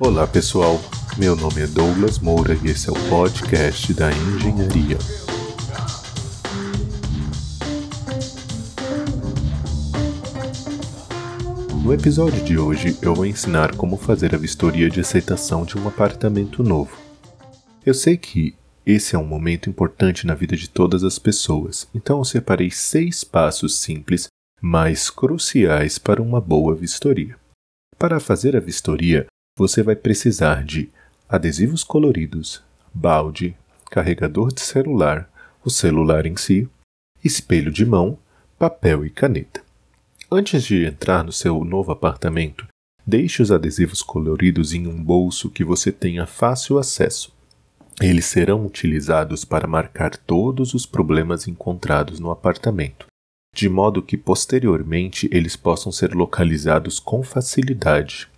Olá pessoal, meu nome é Douglas Moura e esse é o podcast da Engenharia. No episódio de hoje eu vou ensinar como fazer a vistoria de aceitação de um apartamento novo. Eu sei que esse é um momento importante na vida de todas as pessoas, então eu separei seis passos simples, mas cruciais para uma boa vistoria. Para fazer a vistoria, você vai precisar de adesivos coloridos, balde, carregador de celular, o celular em si, espelho de mão, papel e caneta. Antes de entrar no seu novo apartamento, deixe os adesivos coloridos em um bolso que você tenha fácil acesso. Eles serão utilizados para marcar todos os problemas encontrados no apartamento, de modo que posteriormente eles possam ser localizados com facilidade.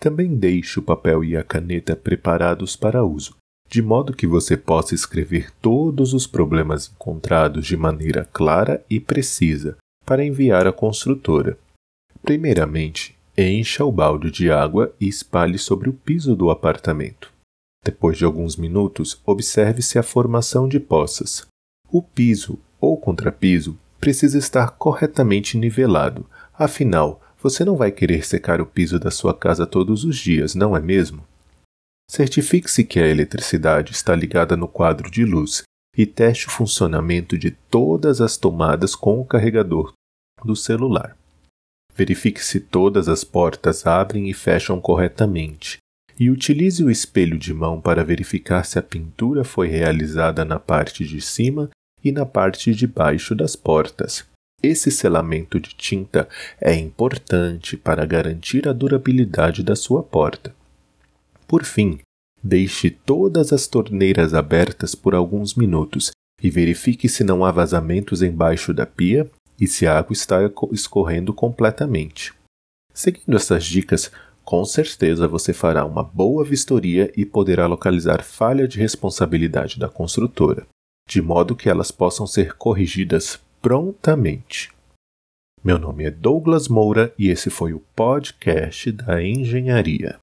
Também deixe o papel e a caneta preparados para uso, de modo que você possa escrever todos os problemas encontrados de maneira clara e precisa para enviar à construtora. Primeiramente, encha o balde de água e espalhe sobre o piso do apartamento. Depois de alguns minutos, observe-se a formação de poças. O piso ou contrapiso precisa estar corretamente nivelado, afinal, você não vai querer secar o piso da sua casa todos os dias, não é mesmo? Certifique-se que a eletricidade está ligada no quadro de luz e teste o funcionamento de todas as tomadas com o carregador do celular. Verifique se todas as portas abrem e fecham corretamente e utilize o espelho de mão para verificar se a pintura foi realizada na parte de cima e na parte de baixo das portas. Esse selamento de tinta é importante para garantir a durabilidade da sua porta. Por fim, deixe todas as torneiras abertas por alguns minutos e verifique se não há vazamentos embaixo da pia e se a água está escorrendo completamente. Seguindo essas dicas, com certeza você fará uma boa vistoria e poderá localizar falha de responsabilidade da construtora, de modo que elas possam ser corrigidas prontamente. Meu nome é Douglas Moura e esse foi o podcast da Engenharia.